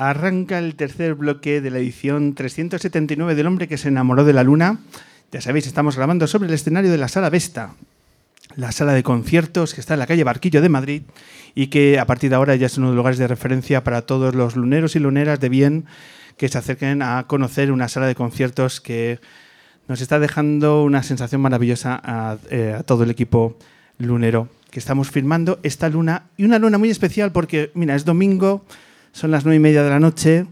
Arranca el tercer bloque de la edición 379 del hombre que se enamoró de la luna. Ya sabéis, estamos grabando sobre el escenario de la Sala Vesta, la sala de conciertos que está en la calle Barquillo de Madrid y que a partir de ahora ya es uno de los lugares de referencia para todos los luneros y luneras de bien que se acerquen a conocer una sala de conciertos que nos está dejando una sensación maravillosa a, eh, todo el equipo lunero que estamos firmando esta luna y una luna muy especial porque, mira, es domingo, son las nueve y media de la noche.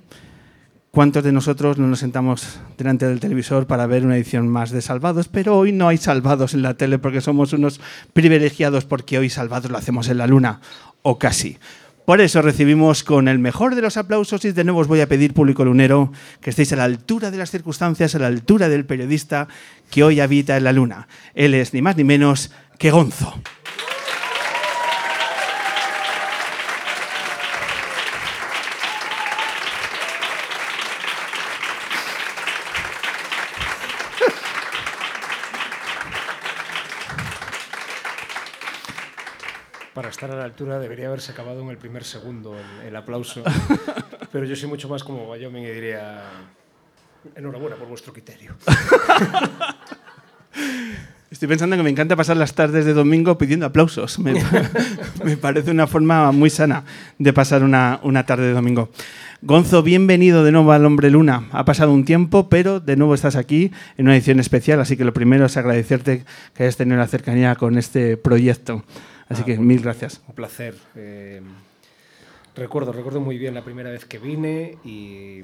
¿Cuántos de nosotros no nos sentamos delante del televisor para ver una edición más de Salvados? Pero hoy no hay Salvados en la tele porque somos unos privilegiados porque hoy Salvados lo hacemos en la luna, o casi. Por eso recibimos con el mejor de los aplausos y de nuevo os voy a pedir, público lunero, que estéis a la altura de las circunstancias, a la altura del periodista que hoy habita en la luna. Él es ni más ni menos que Gonzo. Para estar a la altura debería haberse acabado en el primer segundo el, el aplauso, pero yo soy mucho más como Wyoming y diría enhorabuena por vuestro criterio. Estoy pensando que me encanta pasar las tardes de domingo pidiendo aplausos. Me, me parece una forma muy sana de pasar una, una, tarde de domingo. Gonzo, bienvenido de nuevo al Hombre Luna. Ha pasado un tiempo, pero de nuevo estás aquí en una edición especial, así que lo primero es agradecerte que hayas tenido la cercanía con este proyecto. Así ah, que mil gracias. Un placer. Eh, recuerdo, recuerdo muy bien la primera vez que vine y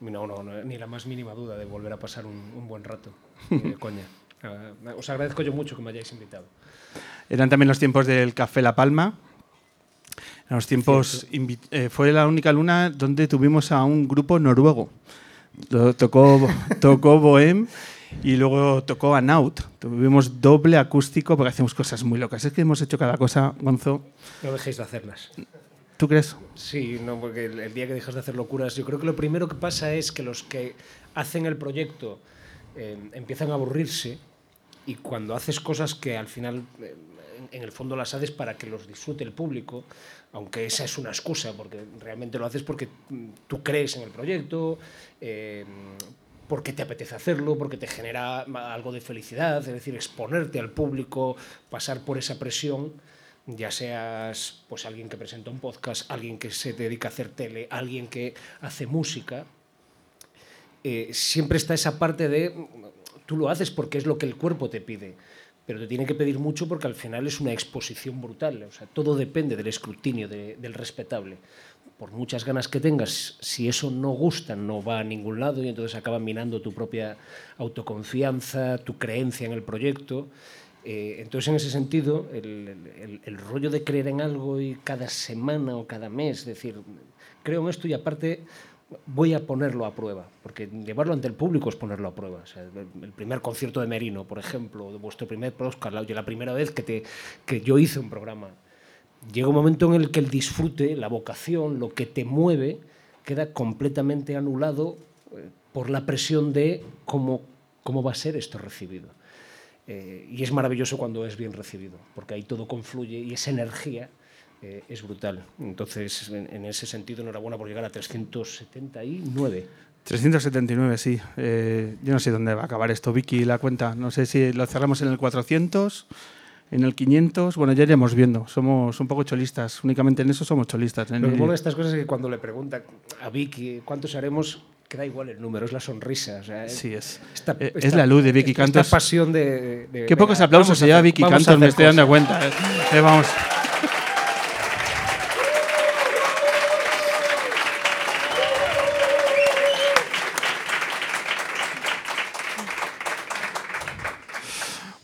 no, no, no ni la más mínima duda de volver a pasar un, un buen rato. Eh, coña. Uh, os agradezco yo mucho que me hayáis invitado. Eran también los tiempos del Café La Palma. En los tiempos eh, fue la única luna donde tuvimos a un grupo noruego. Tocó, tocó Bohem y luego tocó a Naut. Tuvimos doble acústico porque hacemos cosas muy locas. Es que hemos hecho cada cosa, Gonzo. No dejéis de hacerlas. ¿Tú crees? Sí, no, porque el, el, día que dejas de hacer locuras, yo creo que lo primero que pasa es que los que hacen el proyecto eh, empiezan a aburrirse y cuando haces cosas que al final, eh, en el fondo las haces para que los disfrute el público, aunque esa es una excusa, porque realmente lo haces porque tú crees en el proyecto, eh, porque te apetece hacerlo, porque te genera algo de felicidad, es decir, exponerte al público, pasar por esa presión, ya seas pues alguien que presenta un podcast, alguien que se dedica a hacer tele, alguien que hace música, eh, siempre está esa parte de tú lo haces porque es lo que el cuerpo te pide, pero te tiene que pedir mucho porque al final es una exposición brutal, o sea, todo depende del escrutinio de, del respetable por muchas ganas que tengas, si eso no gusta, no va a ningún lado y entonces acaba minando tu propia autoconfianza, tu creencia en el proyecto. Eh, entonces, en ese sentido, el, el, el, rollo de creer en algo y cada semana o cada mes, decir, creo en esto y aparte voy a ponerlo a prueba, porque llevarlo ante el público es ponerlo a prueba. El primer concierto de Merino, por ejemplo, de vuestro primer Oscar, la primera vez que, te, que yo hice un programa llega un momento en el que el disfrute, la vocación, lo que te mueve, queda completamente anulado eh, por la presión de cómo, cómo va a ser esto recibido. Eh, y es maravilloso cuando es bien recibido, porque ahí todo confluye y esa energía eh, es brutal. Entonces, en, en, ese sentido, enhorabuena por llegar a 379. 379, sí. Eh, yo no sé dónde va a acabar esto, Vicky, la cuenta. No sé si lo cerramos en el 400 en el 500, bueno, ya iremos viendo. Somos un poco cholistas, únicamente en eso somos cholistas. Lo que mola de estas cosas es que cuando le pregunta a Vicky cuántos haremos, queda igual el número, es la sonrisa. O sea, sí, es, esta, eh, esta, es la luz de Vicky Cantos. Esta pasión de... de Qué pocos aplausos se lleva Vicky Cantos, me estoy dando cuenta. Eh. Eh, vamos.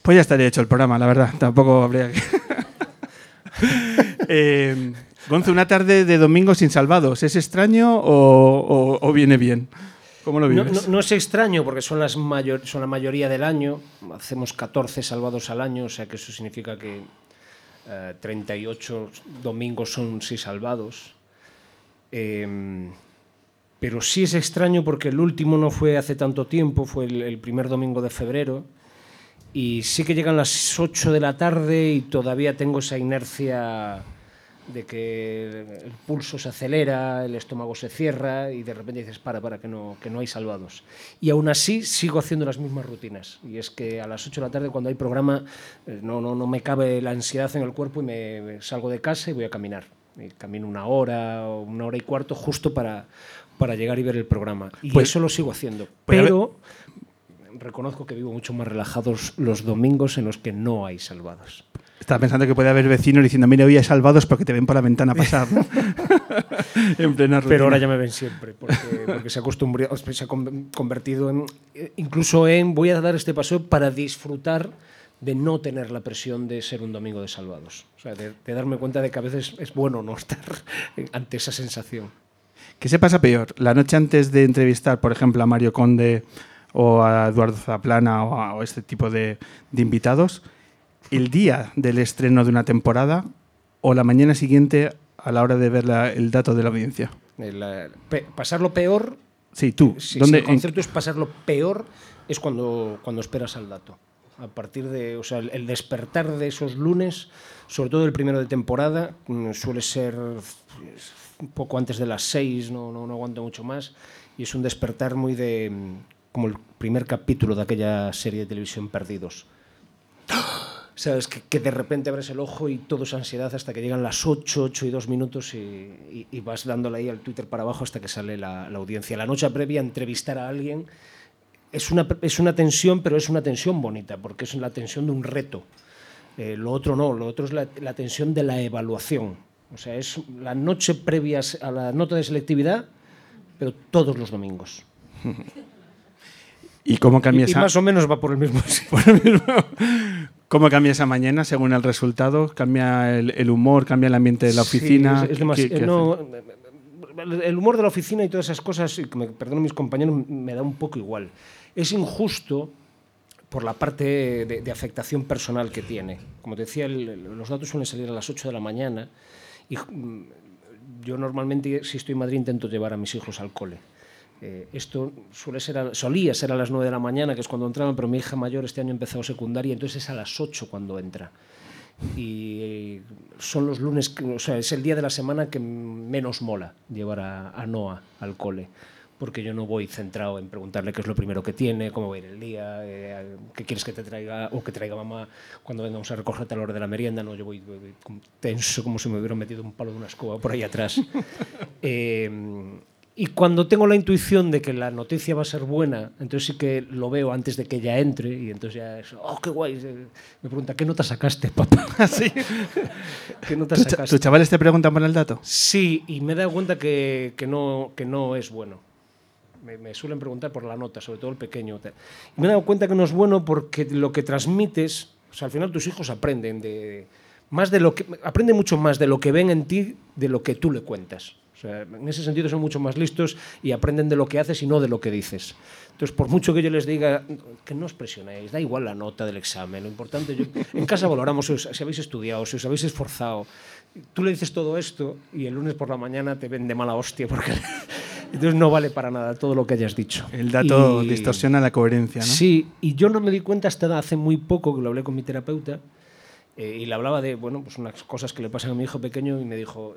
Pues ya estaría hecho el programa, la verdad. Tampoco habría que. eh, Gonzo, una tarde de domingo sin salvados, ¿es extraño o, o, o viene bien? ¿Cómo lo vives? No, no, no, es extraño porque son, las mayor, son la mayoría del año. Hacemos 14 salvados al año, o sea que eso significa que eh, 38 domingos son sí salvados. Eh, pero sí es extraño porque el último no fue hace tanto tiempo, fue el, el primer domingo de febrero y sí que llegan las 8 de la tarde y todavía tengo esa inercia de que el pulso se acelera, el estómago se cierra y de repente dices, para, para, que no, que no hay salvados. Y aún así sigo haciendo las mismas rutinas. Y es que a las 8 de la tarde cuando hay programa eh, no, no, no me cabe la ansiedad en el cuerpo y me, salgo de casa y voy a caminar. Y camino una hora o una hora y cuarto justo para, para llegar y ver el programa. Y pues, eso lo sigo haciendo. Pues pero reconozco que vivo mucho más relajados los domingos en los que no hay salvados. Estaba pensando que puede haber vecinos diciendo, mira, hoy hay salvados porque te ven por la ventana pasar. en plena rutina. Pero ahora ya me ven siempre, porque, se, ha se ha convertido en, incluso en, voy a dar este paso para disfrutar de no tener la presión de ser un domingo de salvados. O sea, de, de darme cuenta de que a veces es bueno no estar ante esa sensación. ¿Qué se pasa peor? La noche antes de entrevistar, por ejemplo, a Mario Conde o a Eduardo Zaplana o a este tipo de, de invitados, el día del estreno de una temporada o la mañana siguiente a la hora de ver el dato de la audiencia? pasarlo peor. Sí, tú. el concepto es pasarlo peor es cuando, cuando esperas al dato. A partir de, o sea, el, despertar de esos lunes, sobre todo el primero de temporada, mm, suele ser un poco antes de las seis, no, no, no aguanto mucho más, y es un despertar muy de como el primer capítulo de aquella serie de televisión Perdidos. sabes que, de repente abres el ojo y todo es ansiedad hasta que llegan las 8, 8 y 2 minutos y, vas dándole ahí al Twitter para abajo hasta que sale la, audiencia. La noche previa entrevistar a alguien es una, es una tensión, pero es una tensión bonita, porque es la tensión de un reto. Eh, lo otro no, lo otro es la, la, tensión de la evaluación. O sea, es la noche previa a la nota de selectividad, pero todos los domingos. ¿Y cómo cambia y, más o menos va por el mismo. Por el mismo. ¿Cómo cambia esa mañana según el resultado? ¿Cambia el, humor? ¿Cambia el ambiente de la oficina? es, el humor de la oficina y todas esas cosas, y me perdono mis compañeros, me da un poco igual. Es injusto por la parte de, afectación personal que tiene. Como te decía, los datos suelen salir a las 8 de la mañana y mm, yo normalmente, si estoy en Madrid, intento llevar a mis hijos al cole. Eh, esto suele ser solía ser a las 9 de la mañana, que es cuando entraban, pero mi hija mayor este año ha empezado secundaria, entonces es a las 8 cuando entra. Y son los lunes, o sea, es el día de la semana que menos mola llevar a, Noah al cole porque yo no voy centrado en preguntarle qué es lo primero que tiene, cómo va a ir el día, eh, qué quieres que te traiga o que traiga mamá cuando vengamos a recogerte a la hora de la merienda. No, yo voy, tenso como si me hubiera metido un palo de una escoba por ahí atrás. eh, y cuando tengo la intuición de que la noticia va a ser buena, entonces sí que lo veo antes de que ella entre y entonces ya es, oh, qué guay. Me pregunta, ¿qué nota sacaste, papá? ¿Sí? ¿Qué nota sacaste? ¿Tus chavales te preguntan por el dato? Sí, y me he dado cuenta que, que, no, que no es bueno. Me, me, suelen preguntar por la nota, sobre todo el pequeño. Y me he dado cuenta que no es bueno porque lo que transmites, o sea, al final tus hijos aprenden de más de lo que aprenden mucho más de lo que ven en ti de lo que tú le cuentas en ese sentido son mucho más listos y aprenden de lo que haces y no de lo que dices. Entonces, por mucho que yo les diga que no os presionéis, da igual la nota del examen, lo importante, yo, en casa valoramos si habéis estudiado, si os habéis esforzado. Tú le dices todo esto y el lunes por la mañana te ven de mala hostia porque entonces no vale para nada todo lo que hayas dicho. El dato distorsiona la coherencia, ¿no? Sí, y yo no me di cuenta hasta hace muy poco que lo hablé con mi terapeuta eh, y le hablaba de bueno, pues unas cosas que le pasan a mi hijo pequeño y me dijo,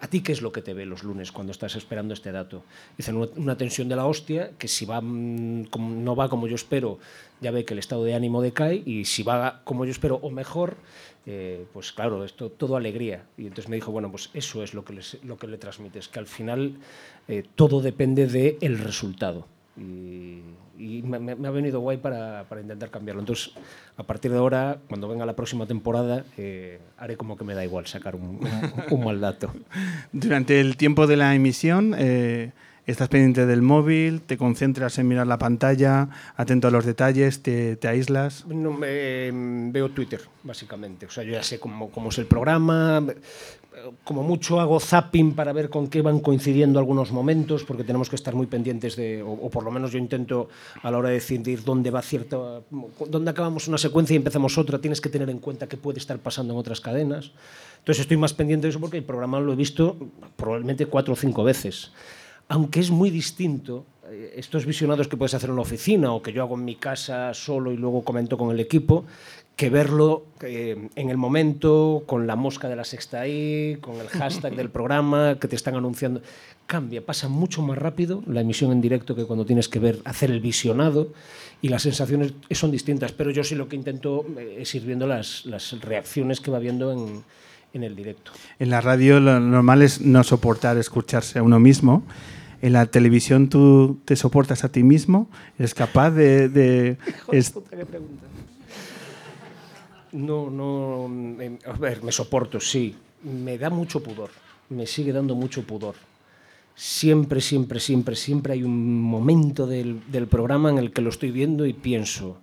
¿A ti qué es lo que te ve los lunes cuando estás esperando este dato? Dicen una, tensión de la hostia que si va mm, no va como yo espero, ya ve que el estado de ánimo decae y si va como yo espero o mejor, eh, pues claro, esto todo alegría. Y entonces me dijo, bueno, pues eso es lo que, lo que le transmites, que al final eh, todo depende del el resultado. Y, me, ha venido guay para, para, intentar cambiarlo. Entonces, a partir de ahora, cuando venga la próxima temporada, eh, haré como que me da igual sacar un, un, mal dato. Durante el tiempo de la emisión, eh, estás pendiente del móvil, te concentras en mirar la pantalla, atento a los detalles, te, te aíslas. No, me, veo Twitter, básicamente. O sea, yo ya sé cómo, cómo es el programa, como mucho hago zapping para ver con qué van coincidiendo algunos momentos, porque tenemos que estar muy pendientes de, o, por lo menos yo intento a la hora de decidir dónde va cierta, dónde acabamos una secuencia y empezamos otra, tienes que tener en cuenta qué puede estar pasando en otras cadenas. Entonces estoy más pendiente de eso porque el programa lo he visto probablemente cuatro o cinco veces. Aunque es muy distinto eh, estos visionados que puedes hacer en la oficina o que yo hago en mi casa solo y luego comento con el equipo, que verlo eh, en el momento, con la mosca de la sexta ahí, con el hashtag del programa que te están anunciando. Cambia, pasa mucho más rápido la emisión en directo que cuando tienes que ver, hacer el visionado y las sensaciones son distintas, pero yo sí lo que intento eh, es ir viendo las, las reacciones que va viendo en, en el directo. En la radio lo normal es no soportar escucharse a uno mismo. En la televisión tú te soportas a ti mismo, eres capaz de... de es... No, no, a ver, me soporto, sí. Me da mucho pudor, me sigue dando mucho pudor. Siempre, siempre, siempre, siempre hay un momento del, del programa en el que lo estoy viendo y pienso,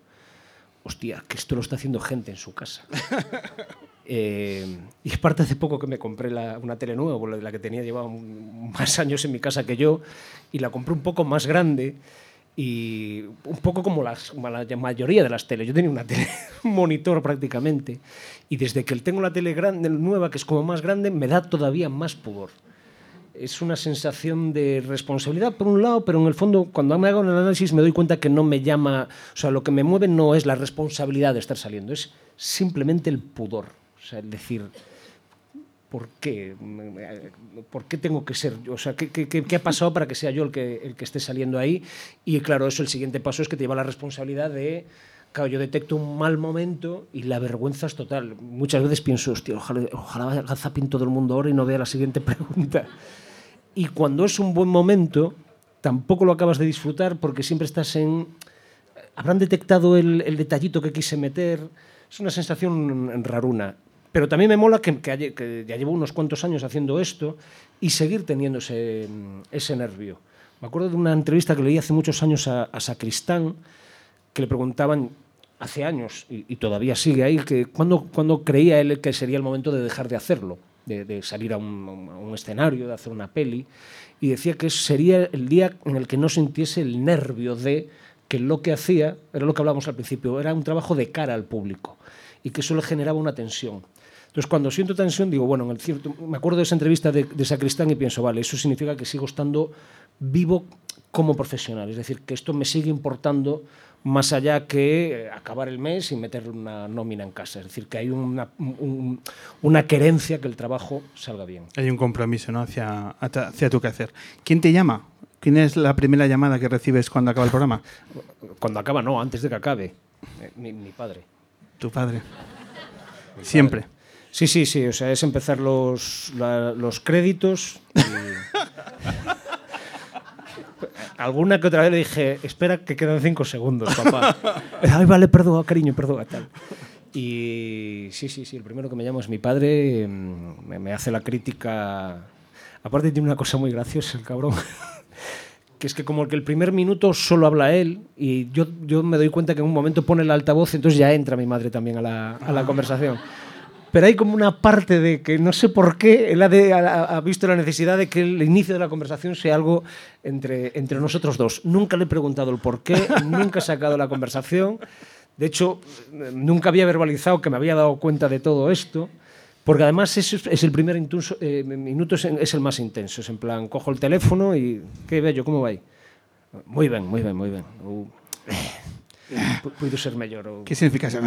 hostia, que esto lo está haciendo gente en su casa. Eh, y es parte hace poco que me compré la, una tele nueva, la que tenía llevaba más años en mi casa que yo, y la compré un poco más grande y un poco como, las, como la mayoría de las teles. Yo tenía una tele, un monitor prácticamente, y desde que tengo la tele grande, nueva, que es como más grande, me da todavía más pudor. Es una sensación de responsabilidad por un lado, pero en el fondo cuando me hago el análisis me doy cuenta que no me llama, o sea, lo que me mueve no es la responsabilidad de estar saliendo, es simplemente el pudor o sea, el decir, ¿por qué? ¿Por qué tengo que ser yo? O sea, ¿qué, qué, qué ha pasado para que sea yo el que, el que esté saliendo ahí? Y claro, eso el siguiente paso es que te lleva la responsabilidad de claro, yo detecto un mal momento y la vergüenza es total. Muchas veces pienso, hostia, ojalá, ojalá vaya zapping todo el mundo ahora y no vea la siguiente pregunta. Y cuando es un buen momento, tampoco lo acabas de disfrutar porque siempre estás en... Habrán detectado el, el detallito que quise meter. Es una sensación raruna. Pero también me mola que, ya llevo unos cuantos años haciendo esto y seguir teniendo ese, nervio. Me acuerdo de una entrevista que leí hace muchos años a, Sacristán, que le preguntaban hace años, y, todavía sigue ahí, que cuándo, cuando creía él que sería el momento de dejar de hacerlo, de, de salir a un, a un, escenario, de hacer una peli, y decía que sería el día en el que no sintiese el nervio de que lo que hacía, era lo que hablábamos al principio, era un trabajo de cara al público, y que eso le generaba una tensión. Entonces, cuando siento tensión, digo, bueno, en el cierto, me acuerdo de esa entrevista de, de Sacristán y pienso, vale, eso significa que sigo estando vivo como profesional, es decir, que esto me sigue importando más allá que acabar el mes y meter una nómina en casa. Es decir, que hay una, un, una querencia que el trabajo salga bien. Hay un compromiso ¿no? hacia, hacia tu quehacer. ¿Quién te llama? ¿Quién es la primera llamada que recibes cuando acaba el programa? Cuando acaba, no, antes de que acabe. Mi, mi padre. Tu padre. Mi Siempre. Padre. Sí, sí, sí, o sea, es empezar los, la, los créditos. Y... Alguna que otra vez le dije, espera que quedan cinco segundos, papá. Ay, vale, perdón, cariño, perdón, tal. Y sí, sí, sí, el primero que me llama es mi padre, me, me hace la crítica. Aparte tiene una cosa muy graciosa, el cabrón que es que como que el primer minuto solo habla él y yo, yo me doy cuenta que en un momento pone el altavoz, entonces ya entra mi madre también a la, a la conversación pero hay como una parte de que no sé por qué él ha, de, ha, ha, visto la necesidad de que el inicio de la conversación sea algo entre, entre nosotros dos. Nunca le he preguntado el por qué, nunca he sacado la conversación. De hecho, nunca había verbalizado que me había dado cuenta de todo esto, porque además es, es el primer intuso, eh, minuto, es, es, el más intenso. Es en plan, cojo el teléfono y, ¿qué bello, cómo va ahí? Muy bien, muy bien, muy bien. Uh, puedo ser. Uh, ¿Qué significa eso?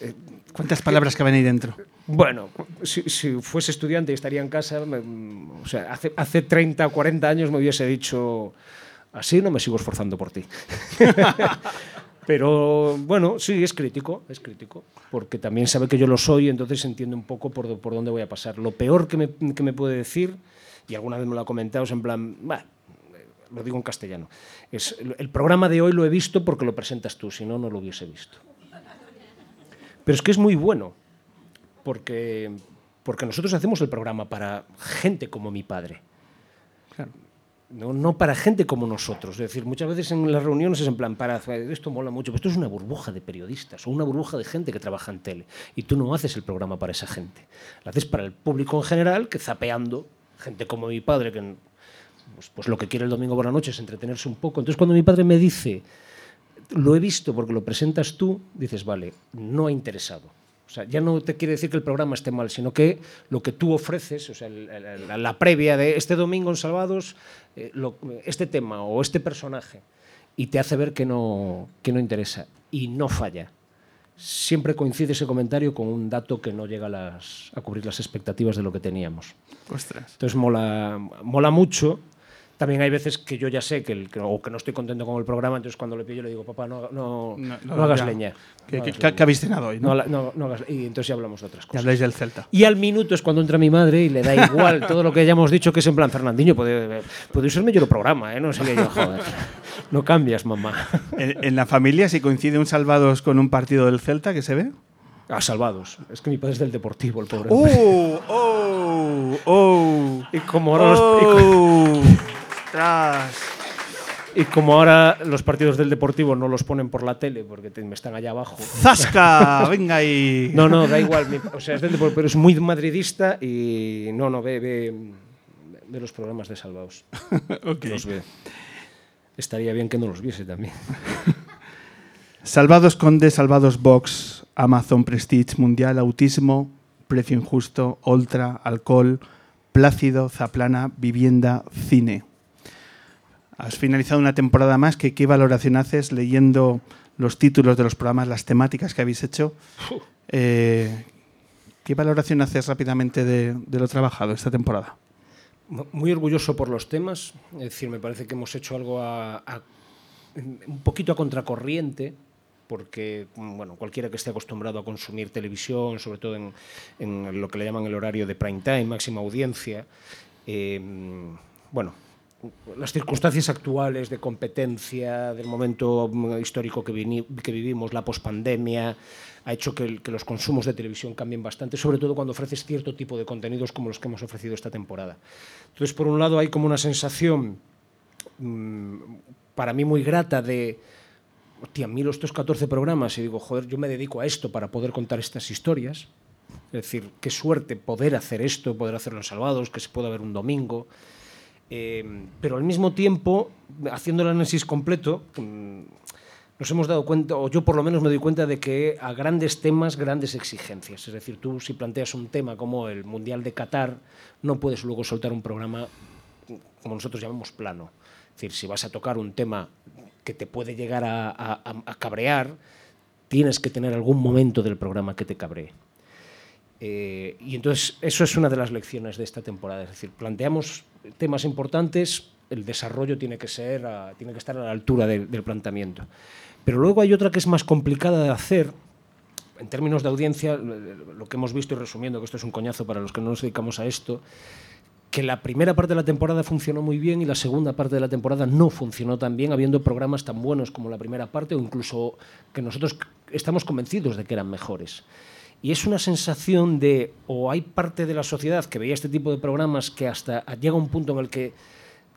Eh, ¿Cuántas palabras caben ahí dentro? Bueno, si, fuese estudiante y estaría en casa, o sea, hace, hace 30 o 40 años me hubiese dicho, así no me sigo esforzando por ti. Pero bueno, sí, es crítico, es crítico, porque también sabe que yo lo soy, entonces entiende un poco por, dónde voy a pasar. Lo peor que me, puede decir, y alguna vez me lo ha comentado, es en plan, lo digo en castellano, es el programa de hoy lo he visto porque lo presentas tú, si no, no lo hubiese visto. Pero es que es muy bueno, porque, porque nosotros hacemos el programa para gente como mi padre. Claro. No, no, para gente como nosotros. Es decir, muchas veces en las reuniones es en plan, para, esto mola mucho, pero esto es una burbuja de periodistas o una burbuja de gente que trabaja en tele. Y tú no haces el programa para esa gente. Lo haces para el público en general, que zapeando, gente como mi padre, que pues, pues lo que quiere el domingo por la noche es entretenerse un poco. Entonces cuando mi padre me dice, lo he visto porque lo presentas tú, dices, vale, no ha interesado. O sea, ya no te quiere decir que el programa esté mal, sino que lo que tú ofreces, o sea, el, el, la, la, previa de este domingo en Salvados, eh, lo, este tema o este personaje, y te hace ver que no, que no interesa. Y no falla. siempre coincide ese comentario con un dato que no llega a, las, a cubrir las expectativas de lo que teníamos. Ostras. Entonces mola, mola mucho. También hay veces que yo ya sé que, el, que- o que no estoy contento con el programa, entonces cuando le pillo le digo, papá, no, no, No, no, hagas ya. leña. ¿Qué, qué, leña. qué habéis cenado hoy? No hagas- y entonces ya hablamos de otras Ya cosas. habláis del Celta. Y al minuto es cuando entra mi madre y le da igual todo lo que hayamos dicho, que es en plan, Fernandinho, puede, puede usarme yo el programa, ¿eh? No sé yo, joder. No cambias, mamá. En, en la familia, si coincide un Salvados con un partido del Celta, ¿qué se ve? A salvados. Es que mi padre es del Deportivo, el pobre. ¡Oh! ¡Oh! ¡Oh! Y como ahora los, y y como ahora los partidos del Deportivo no los ponen por la tele porque te- me están allá abajo. ¡Zasca! ¡Venga ahí! No, no, da igual. mi- o sea, es del Deportivo, pero es muy madridista y no, no, ve, ve, ve los programas de Salvados. Ok. Los ve. Estaría bien que no los viese también. Salvados Conde, Salvados Box, Amazon Prestige Mundial, Autismo, Precio Injusto, Ultra, Alcohol, Plácido, Zaplana, Vivienda, Cine. Has finalizado una temporada más. ¿Qué, qué valoración haces leyendo los títulos de los programas, las temáticas que habéis hecho? Eh, ¿Qué valoración haces rápidamente de, de lo trabajado esta temporada? Mu- Muy orgulloso por los temas. Es decir, me parece que hemos hecho algo a- a- un poquito a contracorriente, porque bueno, cualquiera que esté acostumbrado a consumir televisión, sobre todo en, en lo que le llaman el horario de prime time, máxima audiencia, eh, bueno, las circunstancias actuales de competencia, del momento mm, histórico que, que vivimos, la pospandemia, ha hecho que, que los consumos de televisión cambien bastante, sobre todo cuando ofreces cierto tipo de contenidos como los que hemos ofrecido esta temporada. Entonces, por un lado, hay como una sensación mm, para mí muy grata de, hostia, miro estos 14 programas y digo, joder, yo me dedico a esto para poder contar estas historias. Es decir, qué suerte poder hacer esto, poder hacerlo en Salvados, que se pueda ver un domingo. Eh, pero al mismo tiempo, haciendo el análisis completo, mm, nos hemos dado cuenta, o yo por lo menos me doy cuenta de que a grandes temas, grandes exigencias. Es decir, tú si planteas un tema como el Mundial de Qatar, no puedes luego soltar un programa como nosotros llamamos plano. Es decir, si vas a tocar un tema que te puede llegar a, a- cabrear, tienes que tener algún momento del programa que te cabree. Eh, y entonces eso es una de las lecciones de esta temporada. Es decir, planteamos temas importantes, el desarrollo tiene que, ser a- tiene que estar a la altura del- planteamiento. Pero luego hay otra que es más complicada de hacer, en términos de audiencia, lo que hemos visto y resumiendo, que esto es un coñazo para los que no nos dedicamos a esto, que la primera parte de la temporada funcionó muy bien y la segunda parte de la temporada no funcionó tan bien, habiendo programas tan buenos como la primera parte o incluso que nosotros estamos convencidos de que eran mejores. Y es una sensación de, o hay parte de la sociedad que veía este tipo de programas que hasta llega un punto en el que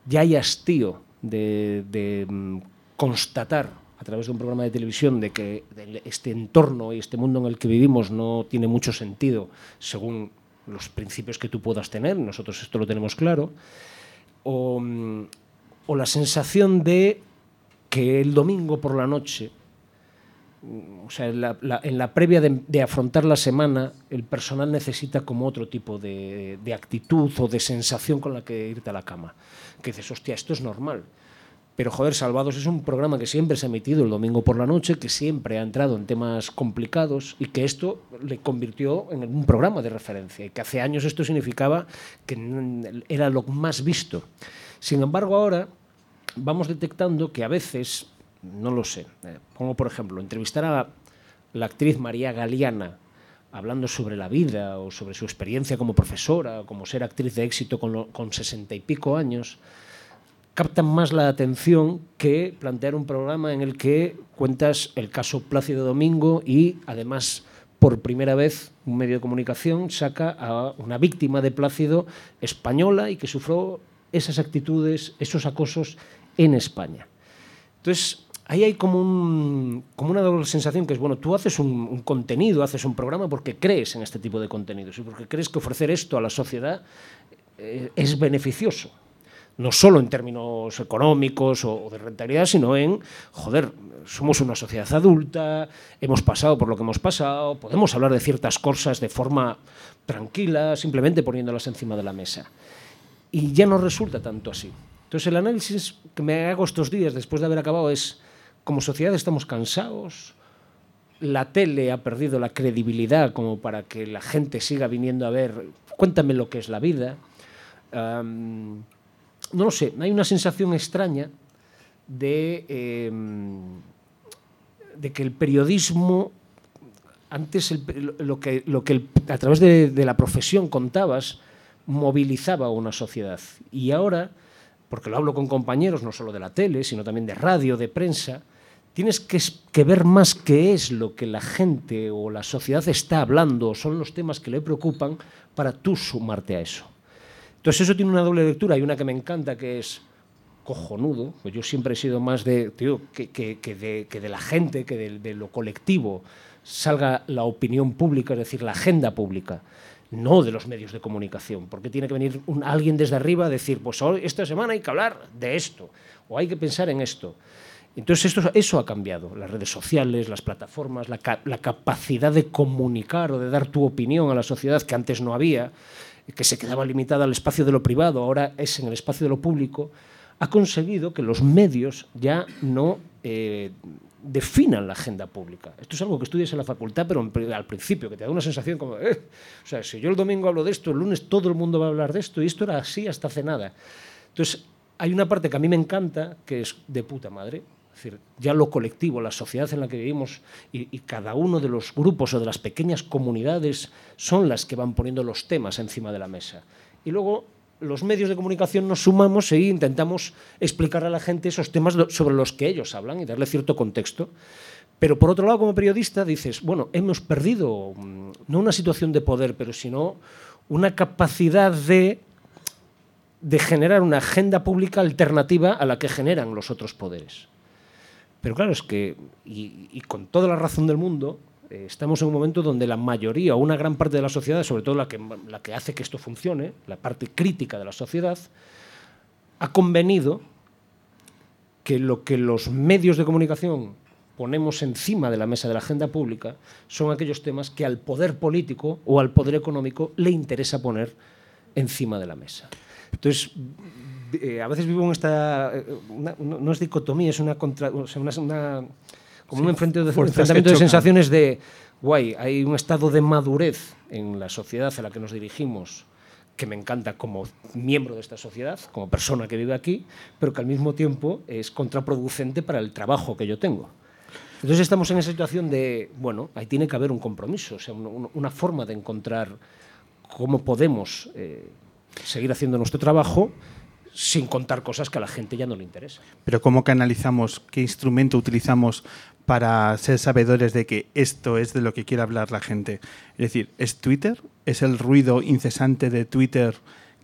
ya hay hastío de, mm, constatar a través de un programa de televisión de que este entorno y este mundo en el que vivimos no tiene mucho sentido según los principios que tú puedas tener, nosotros esto lo tenemos claro, o, mm, la sensación de que el domingo por la noche, o sea, en la, previa de, afrontar la semana, el personal necesita como otro tipo de, de actitud o de sensación con la que irte a la cama. Que dices, hostia, esto es normal. Pero joder, Salvados es un programa que siempre se ha emitido el domingo por la noche, que siempre ha entrado en temas complicados y que esto le convirtió en un programa de referencia y que hace años esto significaba que era lo más visto. Sin embargo, ahora vamos detectando que a veces, no lo sé, eh, pongo por ejemplo, entrevistar a la actriz María Galeana hablando sobre la vida o sobre su experiencia como profesora, como ser actriz de éxito con, con sesenta y pico años, captan más la atención que plantear un programa en el que cuentas el caso Plácido Domingo y además por primera vez un medio de comunicación saca a una víctima de Plácido española y que sufrió esas actitudes, esos acosos en España. Entonces, ahí hay como, un- como una doble sensación que es, bueno, tú haces un, un contenido, haces un programa porque crees en este tipo de contenidos y porque crees que ofrecer esto a la sociedad eh, es beneficioso. No solo en términos económicos o, o de rentabilidad, sino en, joder, somos una sociedad adulta, hemos pasado por lo que hemos pasado, podemos hablar de ciertas cosas de forma tranquila, simplemente poniéndolas encima de la mesa y ya no resulta tanto así. Entonces el análisis que me hago estos días después de haber acabado es, como sociedad estamos cansados, la tele ha perdido la credibilidad como para que la gente siga viniendo a ver, cuéntame lo que es la vida. no lo sé, hay una sensación extraña de, em, que el periodismo, antes lo que, lo que a través de, de la profesión contabas, movilizaba a una sociedad. Y ahora, porque lo hablo con compañeros, no solo de la tele, sino también de radio, de prensa, tienes que, ver más qué es lo que la gente o la sociedad está hablando, son los temas que le preocupan, para tú sumarte a eso. Entonces eso tiene una doble lectura. Hay una que me encanta, que es cojonudo. Pues yo siempre he sido más de, tío, que, de, la gente, que de, lo colectivo salga la opinión pública, es decir, la agenda pública no de los medios de comunicación, porque tiene que venir alguien desde arriba a decir, pues hoy, esta semana hay que hablar de esto, o hay que pensar en esto. Entonces esto, eso ha cambiado, las redes sociales, las plataformas, la, capacidad de comunicar o de dar tu opinión a la sociedad que antes no había, que se quedaba limitada al espacio de lo privado, ahora es en el espacio de lo público, ha conseguido que los medios ya no eh, definan la agenda pública. Esto es algo que estudias en la facultad, pero al principio, que te da una sensación como, eh, o sea, si yo el domingo hablo de esto, el lunes todo el mundo va a hablar de esto, y esto era así hasta hace nada. Entonces, hay una parte que a mí me encanta, que es de puta madre, es decir, ya lo colectivo, la sociedad en la que vivimos y, cada uno de los grupos o de las pequeñas comunidades son las que van poniendo los temas encima de la mesa. Y luego los medios de comunicación nos sumamos e intentamos explicar a la gente esos temas sobre los que ellos hablan y darle cierto contexto. Pero por otro lado, como periodista, dices, bueno, hemos perdido mm, no una situación de poder, pero sino una capacidad de, de generar una agenda pública alternativa a la que generan los otros poderes. Pero claro, es que, y, y con toda la razón del mundo, eh, estamos en un momento donde la mayoría o una gran parte de la sociedad, sobre todo la que, la que hace que esto funcione, la parte crítica de la sociedad, ha convenido que lo que los medios de comunicación ponemos encima de la mesa de la agenda pública son aquellos temas que al poder político o al poder económico le interesa poner encima de la mesa. Entonces, eh, a veces vivo en esta, eh, una, no es dicotomía, es una, contra, o sea, una, una como sí, un enfrentamiento de, sensaciones de, guay, hay un estado de madurez en la sociedad a la que nos dirigimos que me encanta como miembro de esta sociedad, como persona que vive aquí, pero que al mismo tiempo es contraproducente para el trabajo que yo tengo. Entonces estamos en esa situación de, bueno, ahí tiene que haber un compromiso, o sea, una, una forma de encontrar cómo podemos eh, seguir haciendo nuestro trabajo sin contar cosas que a la gente ya no le interesa. Pero ¿cómo canalizamos, qué instrumento utilizamos para ser sabedores de que esto es de lo que quiere hablar la gente? Es decir, ¿es Twitter? ¿Es el ruido incesante de Twitter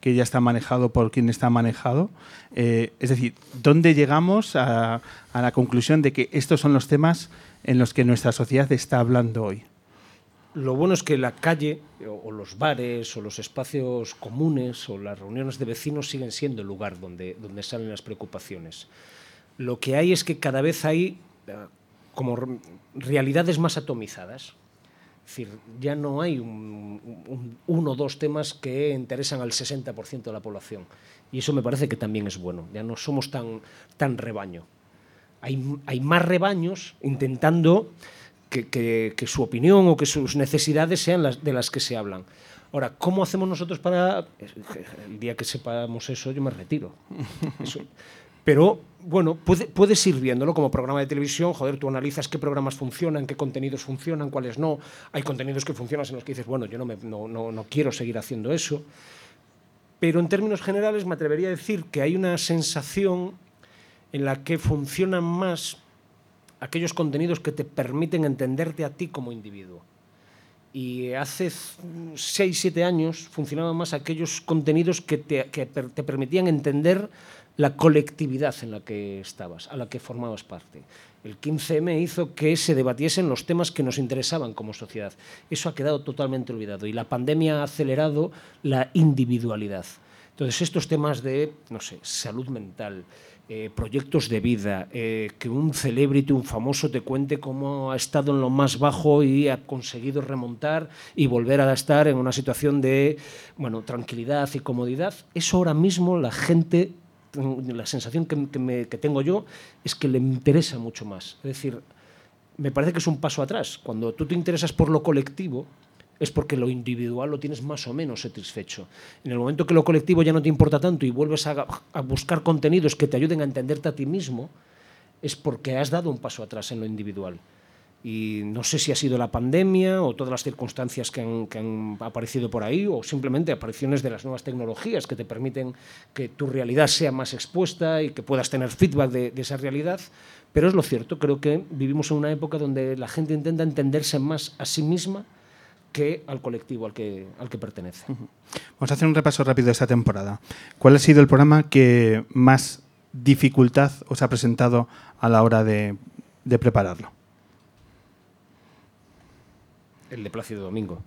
que ya está manejado por quien está manejado? Eh, es decir, ¿dónde llegamos a, a la conclusión de que estos son los temas en los que nuestra sociedad está hablando hoy? Lo bueno es que la calle o, los bares o los espacios comunes o las reuniones de vecinos siguen siendo el lugar donde, donde salen las preocupaciones. Lo que hay es que cada vez hay eh, como realidades más atomizadas. Es decir, ya no hay un, un, uno o dos temas que interesan al 60% de la población. Y eso me parece que también es bueno. Ya no somos tan, tan rebaño. Hay, hay más rebaños intentando que, que, que, su opinión o que sus necesidades sean las de las que se hablan. Ahora, ¿cómo hacemos nosotros para...? El día que sepamos eso, yo me retiro. Eso. Pero, bueno, puede, puedes ir viéndolo como programa de televisión. Joder, tú analizas qué programas funcionan, qué contenidos funcionan, cuáles no. Hay contenidos que funcionan en los que dices, bueno, yo no, me, no, no, no quiero seguir haciendo eso. Pero en términos generales me atrevería a decir que hay una sensación en la que funcionan más aquellos contenidos que te permiten entenderte a ti como individuo. Y hace 6, 7 años funcionaban más aquellos contenidos que te, permitían entender la colectividad en la que estabas, a la que formabas parte. El 15M hizo que se debatiesen los temas que nos interesaban como sociedad. Eso ha quedado totalmente olvidado y la pandemia ha acelerado la individualidad. Entonces, estos temas de, no sé, salud mental, eh, proyectos de vida, eh, que un celebrity, un famoso te cuente cómo ha estado en lo más bajo y ha conseguido remontar y volver a estar en una situación de bueno, tranquilidad y comodidad, eso ahora mismo la gente, la sensación que, que, me, que tengo yo es que le interesa mucho más. Es decir, me parece que es un paso atrás. Cuando tú te interesas por lo colectivo, es porque lo individual lo tienes más o menos satisfecho. En el momento que lo colectivo ya no te importa tanto y vuelves a, buscar contenidos que te ayuden a entenderte a ti mismo, es porque has dado un paso atrás en lo individual. Y no sé si ha sido la pandemia o todas las circunstancias que han, aparecido por ahí o simplemente apariciones de las nuevas tecnologías que te permiten que tu realidad sea más expuesta y que puedas tener feedback de esa realidad. Pero es lo cierto, creo que vivimos en una época donde la gente intenta entenderse más a sí misma que al colectivo al que, al que pertenece. Uh -huh. Vamos a hacer un repaso rápido de esta temporada. ¿Cuál ha sido el programa que más dificultad os ha presentado a la hora de, de prepararlo? El de Plácido Domingo.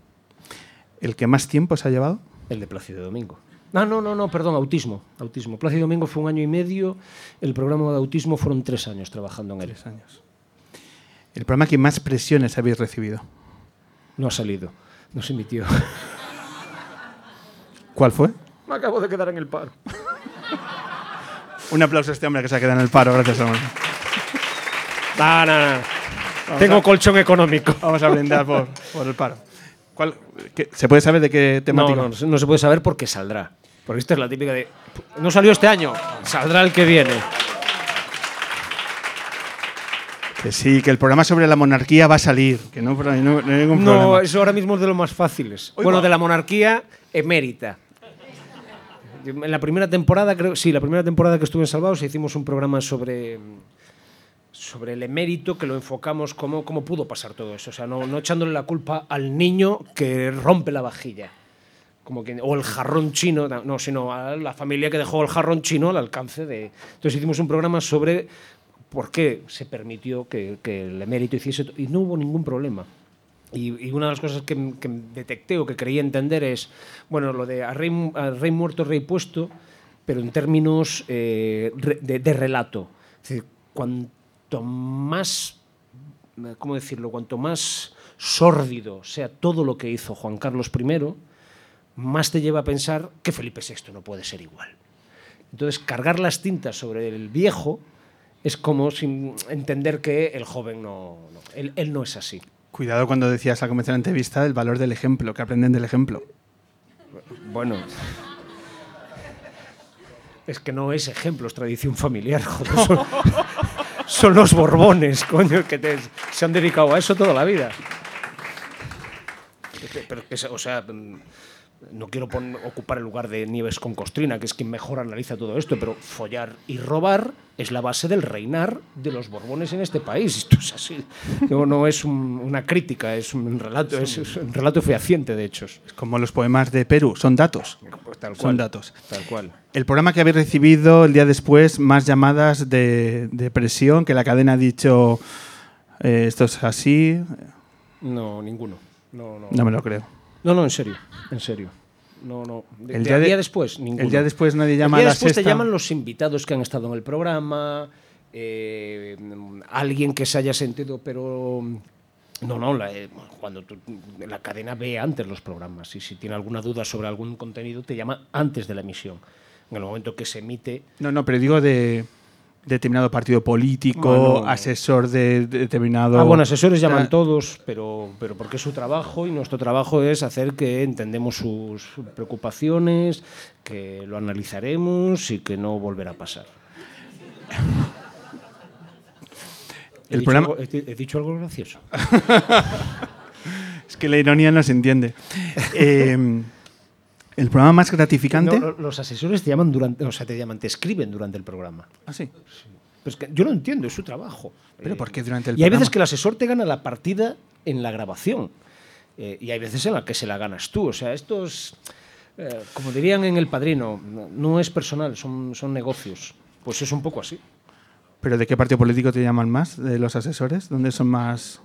¿El que más tiempo se ha llevado? El de Plácido Domingo. Ah, no, no, no, perdón, autismo. Autismo. Plácido Domingo fue un año y medio. El programa de autismo fueron tres años trabajando en él. Tres años. ¿El programa que más presiones habéis recibido? No ha salido. No se emitió. ¿Cuál fue? Me acabo de quedar en el paro. un aplauso a este hombre que se ha quedado en el paro, gracias a No, no, no. Tengo a, colchón económico. Vamos a brindar por, por el paro. ¿Cuál, qué, ¿Se puede saber de qué temática? No, no, no se puede saber porque saldrá. Porque esta es la típica de. No salió este año, saldrá el que viene. Que sí, que el programa sobre la monarquía va a salir, que no, no, no hay ningún no, problema. eso ahora mismo es de lo más fáciles. Oiga. Bueno, de la monarquía emérita. En la primera temporada, creo, sí, la primera temporada que estuve en Salvados hicimos un programa sobre sobre el emérito que lo enfocamos como cómo pudo pasar todo eso, o sea, no, no echándole la culpa al niño que rompe la vajilla. Como que, o el jarrón chino, no, sino a la familia que dejó el jarrón chino al alcance de... Entonces hicimos un programa sobre por qué se permitió que, que el emérito hiciese... Y no hubo ningún problema. Y, y, una de las cosas que, que, detecté o que creía entender es, bueno, lo de a rey, rey muerto, rey puesto, pero en términos eh, de, de, relato. Es decir, cuanto más, ¿cómo decirlo? Cuanto más sórdido sea todo lo que hizo Juan Carlos I, más te lleva a pensar que Felipe VI no puede ser igual. Entonces, cargar las tintas sobre el viejo es como sin entender que el joven no, no él, él no es así. Cuidado cuando decías al comenzar la entrevista el valor del ejemplo, que aprenden del ejemplo. Bueno. Es que no es ejemplo, es tradición familiar, joder. Son, son los Borbones, coño, que te, se han dedicado a eso toda la vida. Pero, o sea, no quiero poner, ocupar el lugar de Nieves con Costrina, que es quien mejor analiza todo esto, pero follar y robar es la base del reinar de los Borbones en este país. Esto es así. No, no es un, una crítica, es un relato, es, es, un relato fehaciente de hechos. Es como los poemas de Perú, son datos. Pues tal cual, son datos. Tal cual. El programa que habéis recibido el día después, más llamadas de, de presión, que la cadena ha dicho eh, esto es así. No, ninguno. No, no. no me lo creo. No, no, en serio, en serio. No, no. De, el día, de, de, día después, ninguno. El día después nadie llama el día a la después sexta. te llaman los invitados que han estado en el programa, eh, alguien que se haya sentido, pero no, no, la, eh, cuando tú, la cadena ve antes los programas y si tiene alguna duda sobre algún contenido te llama antes de la emisión. En el momento que se emite. No, no, pero digo de determinado partido político, bueno, no. asesor de, de, determinado... Ah, bueno, asesores llaman todos, pero, pero porque es su trabajo y nuestro trabajo es hacer que entendemos sus preocupaciones, que lo analizaremos y que no volverá a pasar. El ¿He, programa... dicho algo, he, he, dicho algo gracioso? es que la ironía no se entiende. eh, el programa más gratificante. No, los asesores te llaman durante, o sea, te llaman, te escriben durante el programa. Ah, sí. sí. Pero es que yo lo entiendo, es su trabajo. Pero eh, ¿por qué durante el y programa? hay veces que el asesor te gana la partida en la grabación. Eh, y hay veces en la que se la ganas tú. O sea, esto es, eh, como dirían en El Padrino, no, no es personal, son, son negocios. Pues es un poco así. ¿Pero de qué partido político te llaman más? ¿De los asesores? ¿Dónde son más...?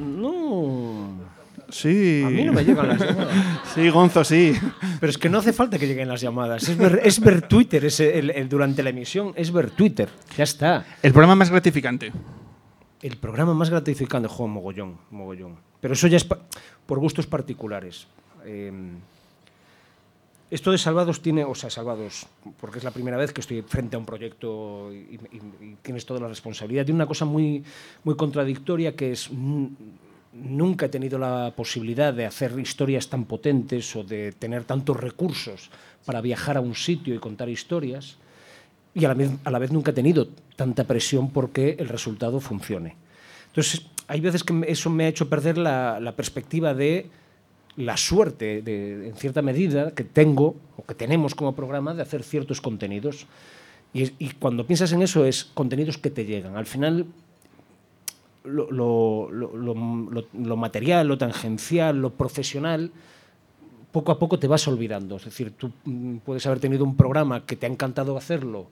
No. Sí. A mí no me llegan las llamadas. sí, Gonzo, sí. Pero es que no hace falta que lleguen las llamadas. Es ver, es ver Twitter es el, el, durante la emisión. Es ver Twitter. Ya está. ¿El programa más gratificante? El programa más gratificante, juego mogollón, mogollón. Pero eso ya es por gustos particulares. Eh, esto de Salvados tiene, o sea, Salvados, porque es la primera vez que estoy frente a un proyecto y, tienes toda la responsabilidad, tiene una cosa muy, muy contradictoria que es nunca he tenido la posibilidad de hacer historias tan potentes o de tener tantos recursos para viajar a un sitio y contar historias y a la vez, nunca he tenido tanta presión porque el resultado funcione. Entonces, hay veces que eso me ha hecho perder la perspectiva de la suerte, de, en cierta medida, que tengo o que tenemos como programa de hacer ciertos contenidos. Y, cuando piensas en eso es contenidos que te llegan. Al final, lo, lo, material, lo tangencial, lo profesional, poco a poco te vas olvidando. Es decir, tú mm, puedes haber tenido un programa que te ha encantado hacerlo,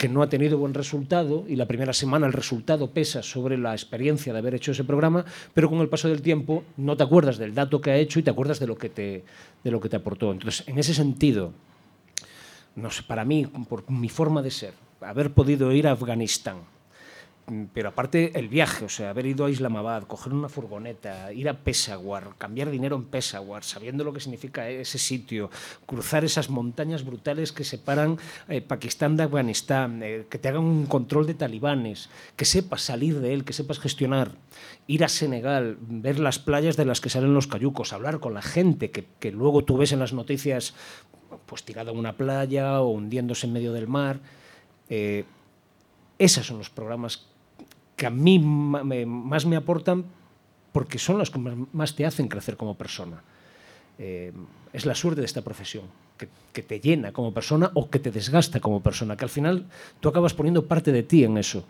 que no ha tenido buen resultado y la primera semana el resultado pesa sobre la experiencia de haber hecho ese programa, pero con el paso del tiempo no te acuerdas del dato que ha hecho y te acuerdas de lo que te, de lo que te aportó. Entonces, en ese sentido, no sé, para mí, por mi forma de ser, haber podido ir a Afganistán, pero aparte el viaje, o sea, haber ido a Islamabad, coger una furgoneta, ir a Peshawar, cambiar dinero en Peshawar, sabiendo lo que significa ese sitio, cruzar esas montañas brutales que separan eh, Pakistán de Afganistán, eh, que te hagan un control de talibanes, que sepas salir de él, que sepas gestionar, ir a Senegal, ver las playas de las que salen los cayucos, hablar con la gente que, luego tú ves en las noticias pues tirada en una playa o hundiéndose en medio del mar. Eh, esos son los programas que a mí más me aportan porque son los que más te hacen crecer como persona. Eh, es la suerte de esta profesión, que, te llena como persona o que te desgasta como persona, que al final tú acabas poniendo parte de ti en eso.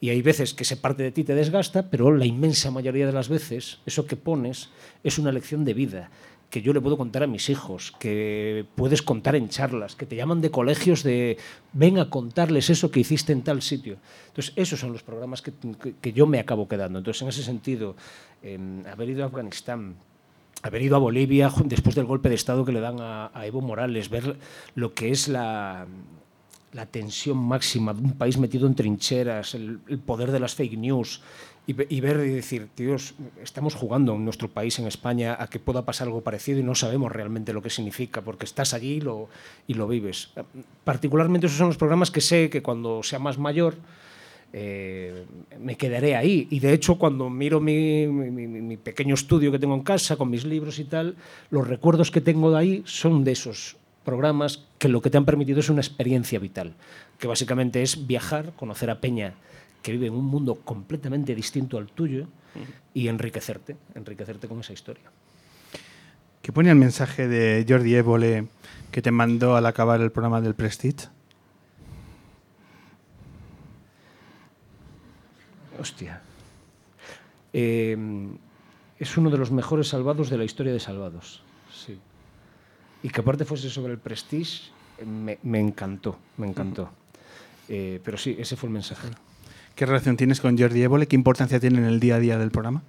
Y hay veces que esa parte de ti te desgasta, pero la inmensa mayoría de las veces eso que pones es una lección de vida que yo le puedo contar a mis hijos, que puedes contar en charlas, que te llaman de colegios de ven a contarles eso que hiciste en tal sitio. Entonces, esos son los programas que, que, yo me acabo quedando. Entonces, en ese sentido, em, haber ido a Afganistán, haber ido a Bolivia después del golpe de Estado que le dan a, Evo Morales, ver lo que es la, la tensión máxima de un país metido en trincheras, el poder de las fake news, y, ver y decir, Dios, estamos jugando en nuestro país, en España, a que pueda pasar algo parecido y no sabemos realmente lo que significa, porque estás allí y lo, y lo vives. Particularmente esos son los programas que sé que cuando sea más mayor eh, me quedaré ahí. Y de hecho, cuando miro mi, mi, pequeño estudio que tengo en casa, con mis libros y tal, los recuerdos que tengo de ahí son de esos programas que lo que te han permitido es una experiencia vital, que básicamente es viajar, conocer a Peña que vive en un mundo completamente distinto al tuyo y enriquecerte, enriquecerte con esa historia. ¿Qué pone el mensaje de Jordi Évole que te mandó al acabar el programa del Prestige? Hostia. Eh, es uno de los mejores salvados de la historia de salvados. Sí. Y que aparte fuese sobre el Prestige, me, encantó, me encantó. Eh, pero sí, ese fue el mensaje. ¿Qué relación tienes con Jordi Évole? ¿Qué importancia tiene en el día a día del programa?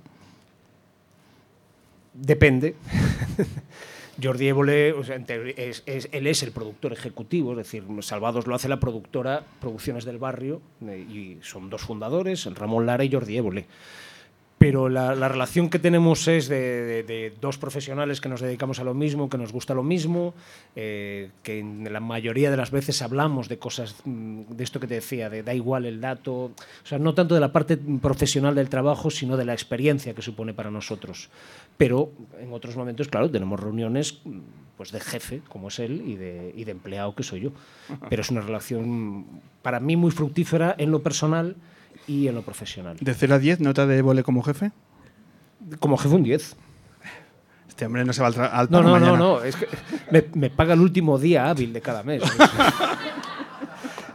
Depende. Jordi Évole, él es el productor ejecutivo, es decir, Salvados lo hace la productora Producciones del Barrio, eh, y son dos fundadores, Ramón Lara y Jordi Évole pero la, relación que tenemos es de, dos profesionales que nos dedicamos a lo mismo, que nos gusta lo mismo, eh, que en la mayoría de las veces hablamos de cosas, mm, de esto que te decía, de da igual el dato, o sea, no tanto de la parte profesional del trabajo, sino de la experiencia que supone para nosotros. Pero en otros momentos, claro, tenemos reuniones mm, pues de jefe, como es él, y de, y de empleado, que soy yo. Pero es una relación para mí muy fructífera en lo personal y en lo profesional. ¿De 0 a 10, nota de Vole como jefe? Como jefe un 10. Este hombre no se va al, al No, no, no, no, es que me, paga el último día hábil de cada mes.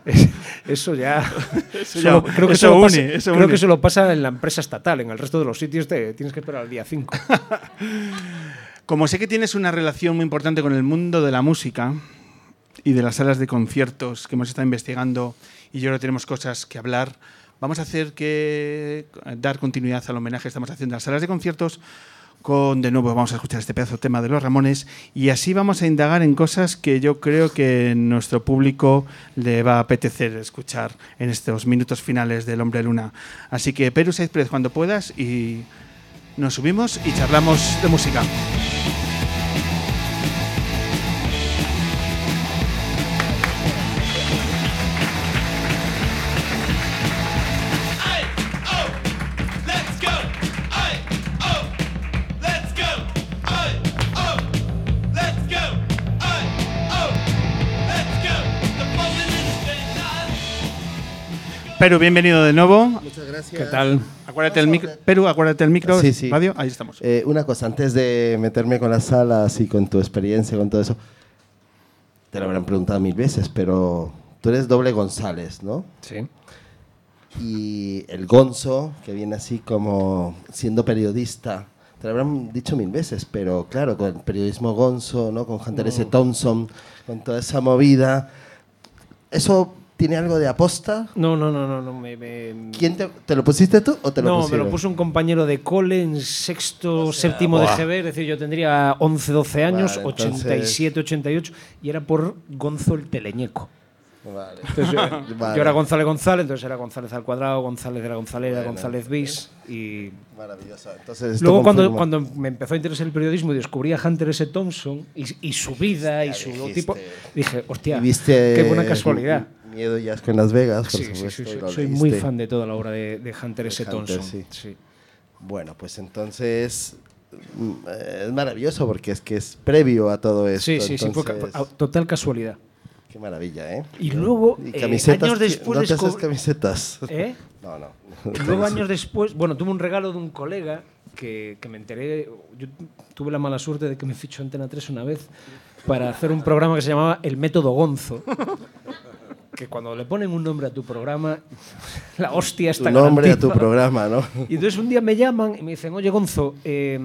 eso ya. Eso creo que eso, une, creo que eso lo pasa en la empresa estatal. En el resto de los sitios te, tienes que esperar al día 5. Como sé que tienes una relación muy importante con el mundo de la música y de las salas de conciertos que hemos estado investigando, y yo creo que tenemos cosas que hablar vamos a hacer que dar continuidad al homenaje que estamos haciendo a las salas de conciertos con de nuevo vamos a escuchar este pedazo de tema de los Ramones y así vamos a indagar en cosas que yo creo que nuestro público le va a apetecer escuchar en estos minutos finales del Hombre Luna. Así que Perú Saiz cuando puedas y nos subimos y charlamos de música. Perú, bienvenido de nuevo. Muchas gracias. ¿Qué tal? Acuérdate el micro. Perú, acuérdate el micro. Sí, sí. Radio, ahí estamos. Eh, una cosa, antes de meterme con las salas y con tu experiencia, con todo eso, te lo habrán preguntado mil veces, pero tú eres doble González, ¿no? Sí. Y el Gonzo, que viene así como siendo periodista, te lo habrán dicho mil veces, pero claro, con el periodismo Gonzo, ¿no? Con Hunter S. Thompson, con toda esa movida, ¿eso tiene algo de aposta? No, no, no, no. no me, me- ¿Quién te, te lo pusiste tú o te lo no, me pusieron? lo puso un compañero de cole en sexto, séptimo buah. de GB, es decir, yo tendría 11, 12 años, Vale, entonces- 87, 88, y era por Gonzo el Teleñeco. Vale. Entonces, yo, Vale. yo era González González, entonces era González al cuadrado, González de la Gonzalera, Bueno. González bis y Maravilloso. Entonces, esto luego cuando, cuando me empezó a interesar el periodismo y descubrí a Hunter S. Thompson y, y su vida y su dijiste. tipo, dije, hostia, Y viste qué buena casualidad. Miedo y asco en Las Vegas, por Sí, sí, supuesto. sí, y soy, soy muy fan de toda la obra de, de Hunter S. Hunter, Thompson. sí. sí. Bueno, pues entonces mm, eh, es maravilloso porque es que es previo a todo esto. Sí, sí, sí, fue entonces, total casualidad. Qué maravilla, ¿eh? Y luego, Y eh, camisetas, años ti- después ¿no te haces camisetas? ¿Eh? No, no. Luego, años después, bueno, tuve un regalo de un colega que, que me enteré. Yo tuve la mala suerte de que me fichó Antena 3 una vez para hacer un programa que se llamaba El Método Gonzo. Que cuando le ponen un nombre a tu programa, la hostia Tu está nombre a tu programa, ¿no? Y entonces un día me llaman y me dicen, oye Gonzo, eh,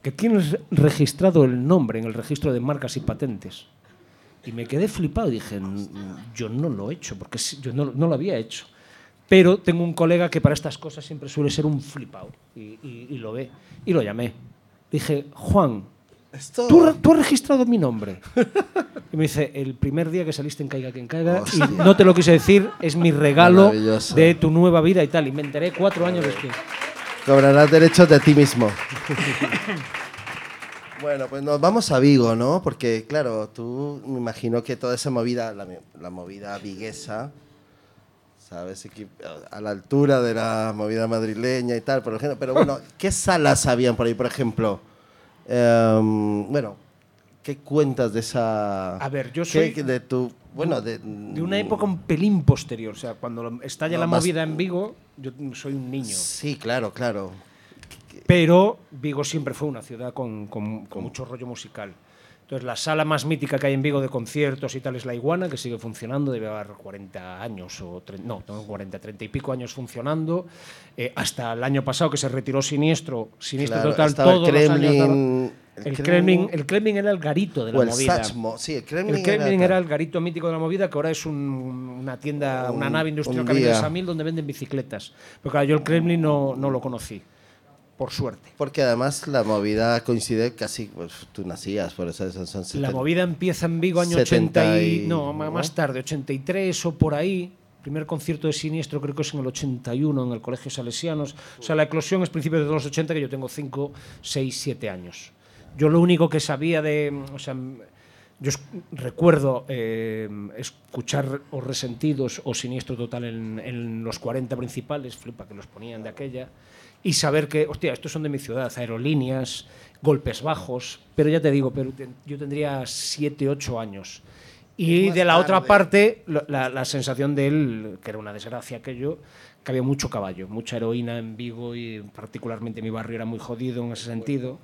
que tienes registrado el nombre en el registro de marcas y patentes. Y me quedé flipado y dije, "N- yo no lo he hecho, porque yo no, no lo había hecho. Pero tengo un colega que para estas cosas siempre suele ser un flipado y, y- y lo ve. Y lo llamé. Dije, Juan, Esto... ¿tú, tú has registrado mi nombre? Y me dice, el primer día que saliste en Caiga quien caiga, y no te lo quise decir, es mi regalo de tu nueva vida y tal. Y me enteré cuatro años después. Cobrarás derechos de ti mismo. bueno, pues nos vamos a Vigo, ¿no? Porque, claro, tú me imagino que toda esa movida, la, la movida viguesa, ¿sabes? A la altura de la movida madrileña y tal, por ejemplo. Pero bueno, ¿qué salas habían por ahí, por ejemplo? Em, bueno, ¿qué cuentas de esa. A ver, yo qué- soy de tu. Bueno, de. De una época un pelín posterior. O sea, cuando estalla No, la más- movida en Vigo, yo soy un niño. Sí, claro, claro. Pero Vigo siempre fue una ciudad con, con- con mucho rollo musical. Entonces, la sala más mítica que hay en Vigo de conciertos y tal es La Iguana, que sigue funcionando, debe haber 40 años, o no, no 40, 30 y pico años funcionando. Eh, hasta el año pasado que se retiró Siniestro, Siniestro Claro, Total, el todos los años Kremlin, el el, Kremlin- el Kremlin era el garito de la o el movida. Sí, el Kremlin, El Kremlin era, el garito mítico de la movida, que ahora es un- una tienda, una Un- nave industrial que de. Samil donde venden bicicletas. Pero claro, yo el Kremlin no, no lo conocí, por suerte. Porque además la movida coincide casi, pues tú nacías, por eso son, son La 70. movida empieza en Vigo año 70 80 y, no, ¿no? más tarde, 83 o por ahí. Primer concierto de Siniestro creo que es en el 81 en el Colegio Salesianos. O sea, la eclosión es principios de los 80 que yo tengo 5, 6, 7 años. Yo lo único que sabía de, o sea, yo es- recuerdo eh, escuchar o Resentidos o Siniestro Total en, en los 40 principales, flipa que los ponían de aquella, y saber que, hostia, estos son de mi ciudad, aerolíneas, golpes bajos, pero ya te digo, pero te- yo tendría 7, 8 años. Y de la otra parte, la, la sensación de él, que era una desgracia aquello, que había mucho caballo, mucha heroína en Vigo y particularmente mi barrio era muy jodido en ese sentido.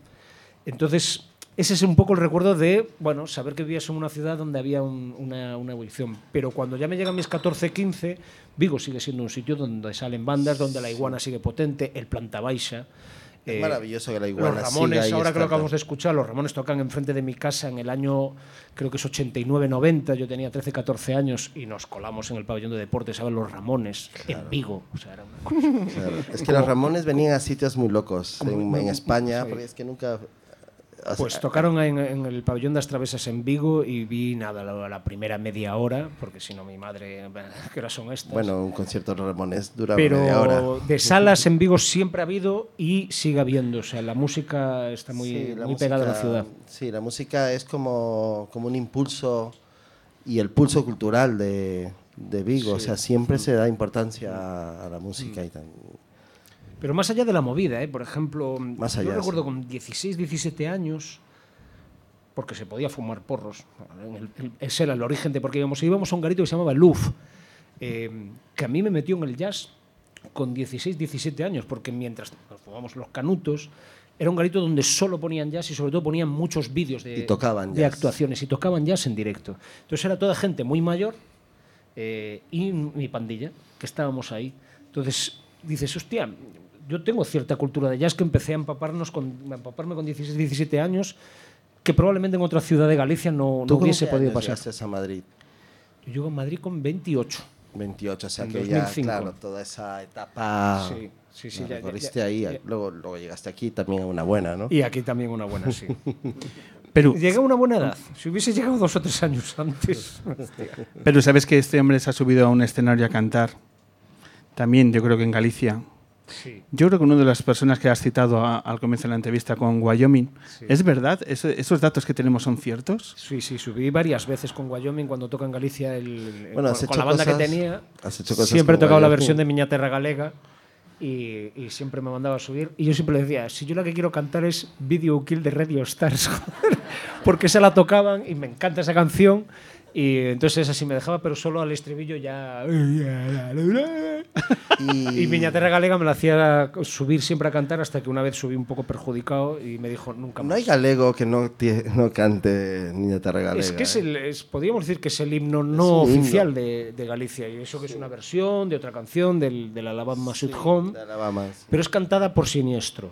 Entonces, ese es un poco el recuerdo de, bueno, saber que vivías en una ciudad donde había un- una, una evolución. Pero cuando ya me llegan mis 14, 15, Vigo sigue siendo un sitio donde salen bandas, donde la iguana sigue potente, el planta baixa. Es eh, maravilloso que la iguana los Ramones, siga ahora que lo acabamos de escuchar, los Ramones tocan enfrente de mi casa en el año, creo que es 89-90, yo tenía 13, 14 años y nos colamos en el pabellón de deportes, ¿sabes? Los Ramones, en Vigo. O sea, era una. Claro. Es que los Ramones venían a sitios muy locos en, en España, sí. porque es que nunca... o sea, Pues tocaron en, en el pabellón de las travesas en Vigo y vi nada, la, la primera media hora, porque si no mi madre, ¿qué horas son estas? Bueno, un concierto de Ramones dura media hora. pero de salas en Vigo siempre ha habido y sigue habiendo. O sea, la música está muy, Sí, la muy pegada a la música- ciudad. Sí, la música es como, como un impulso y el pulso cultural de, de Vigo. O sea, siempre se da importancia a, a la música y tal. Pero más allá de la movida, ¿eh? por ejemplo, Más yo allá, recuerdo sí. con 16, 17 años, porque se podía fumar porros. En el- el- ese era el origen de por qué íbamos. Íbamos a un garito que se llamaba Luf. eh, que a mí me metió en el jazz con 16, 17 años, porque mientras nos fumábamos los canutos, era un garito donde solo ponían jazz y sobre todo ponían muchos vídeos de, Y tocaban de actuaciones y tocaban jazz en directo. Entonces era toda gente muy mayor eh, y mi pandilla, que estábamos ahí. Entonces dices, hostia, yo tengo cierta cultura de jazz que empecé a empaparnos con, a empaparme con 16, 17 años, que probablemente en otra ciudad de Galicia no, no ¿Tú con hubiese podido años pasar. a Madrid? Yo llego a Madrid con 28. 28, o sea En que ya, 2005. claro, toda esa etapa Sí, sí, sí, ya- ya- recorriste ya- ahí, ya. Luego, luego llegaste aquí también a una buena, ¿no? Y aquí también una buena, sí. Pero, Llegué a una buena edad. Si hubiese llegado dos o tres años antes. pero sabes que este hombre se ha subido a un escenario a cantar. También, yo creo que en Galicia. Sí. Yo creo que una de las personas que has citado a- al comienzo de la entrevista con Wyoming, Sí. ¿es verdad? ¿Eso- ¿Esos datos que tenemos son ciertos? Sí, sí, subí varias veces con Wyoming cuando toca en Galicia el, Bueno, con, con la banda cosas- que tenía. has hecho cosas siempre he tocado la Wyoming. versión de Miña Terra Galega y, y siempre me mandaba a subir. Y yo siempre le decía, si yo la que quiero cantar es Video Kill de Radio Stars, porque esa la tocaban y me encanta esa canción. Y entonces así me dejaba, pero solo al estribillo ya... Y, Y Miña Terra Galega me la hacía subir siempre a cantar hasta que una vez subí un poco perjudicado y me dijo nunca más. no hay galego que no, no cante Niña Terra Galega. Es que es ¿eh? el, es- podríamos decir que es el himno no himno. oficial de, de Galicia y eso que es una versión de otra canción del, del Alabama Sweet Home, de Alabama, sí. pero es cantada por Siniestro.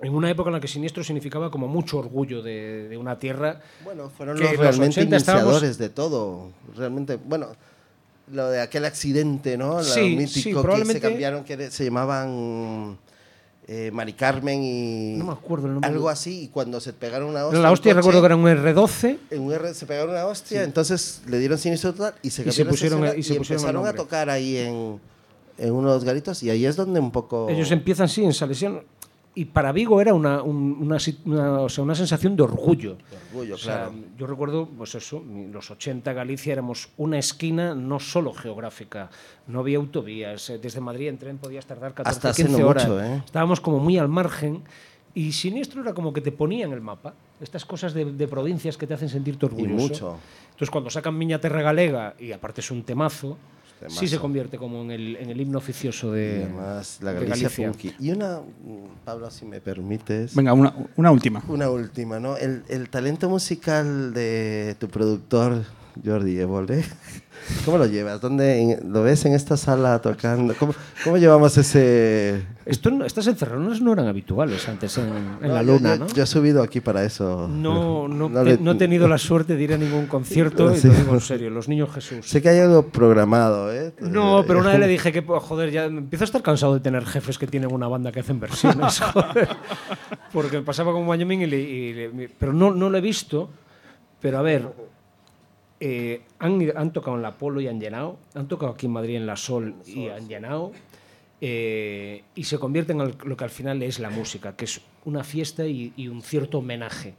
En una época en la que Siniestro significaba como mucho orgullo de, de una tierra. Bueno, fueron los los realmente 80 estábamos- iniciadores de todo. Realmente, bueno, lo de aquel accidente, ¿no? Lo Sí, mítico sí, que se probablemente- cambiaron, que se llamaban eh, Mari Carmen y No me acuerdo el nombre. algo así. Y cuando se pegaron una hostia, La hostia coche, recuerdo que era un R12 en un R se pegaron una hostia, entonces le dieron sinistro total y se Y se pusieron- y se pusieron el empezaron a tocar ahí en, en uno de los garitos y ahí es donde un poco... Ellos empiezan, sí, en Salesiano. Y para Vigo era una, un- una, una- o sea, una sensación de orgullo. orgullo, O sea, claro. yo recuerdo, pues eso, los 80 Galicia éramos una esquina no solo geográfica, no había autovías, eh, desde Madrid en tren podías tardar 14, Hasta hace 15 no horas. mucho, ¿eh? Estábamos como muy al margen y Siniestro era como que te ponía en el mapa. Estas cosas de, de provincias que te hacen sentirte Y orgulloso. mucho. Entonces cuando sacan Miña Terra Galega, y aparte es un temazo, Sí se convierte como en el, en el himno oficioso Y de, además la de Galicia, funky. Y una, Pablo, si me permites... Venga, una, una última. Una última, ¿no? El, el talento musical de tu productor, Jordi Évole, ¿cómo lo llevas? ¿Dónde lo ves en esta sala tocando? ¿Cómo, cómo llevamos ese...? Esto, estas encerronas no eran habituales antes en, en la luna, yo, ¿no? Yo he subido aquí para eso. No, no, No te- le- no he tenido la suerte de ir a ningún concierto, y lo digo en serio, los niños Jesús. Sé que hay algo programado, ¿eh? No, pero una vez le dije que, pues, joder, ya empiezo a estar cansado de tener jefes que tienen una banda que hacen versiones, joder. Porque pasaba con Wyoming y, le- y le- pero no, no lo he visto. Pero a ver, eh, han, han tocado en la Polo y han llenado, han tocado aquí en Madrid en la Sol y han llenado. eh, y se convierte en lo que al final es la música, que es una fiesta y, y un cierto homenaje.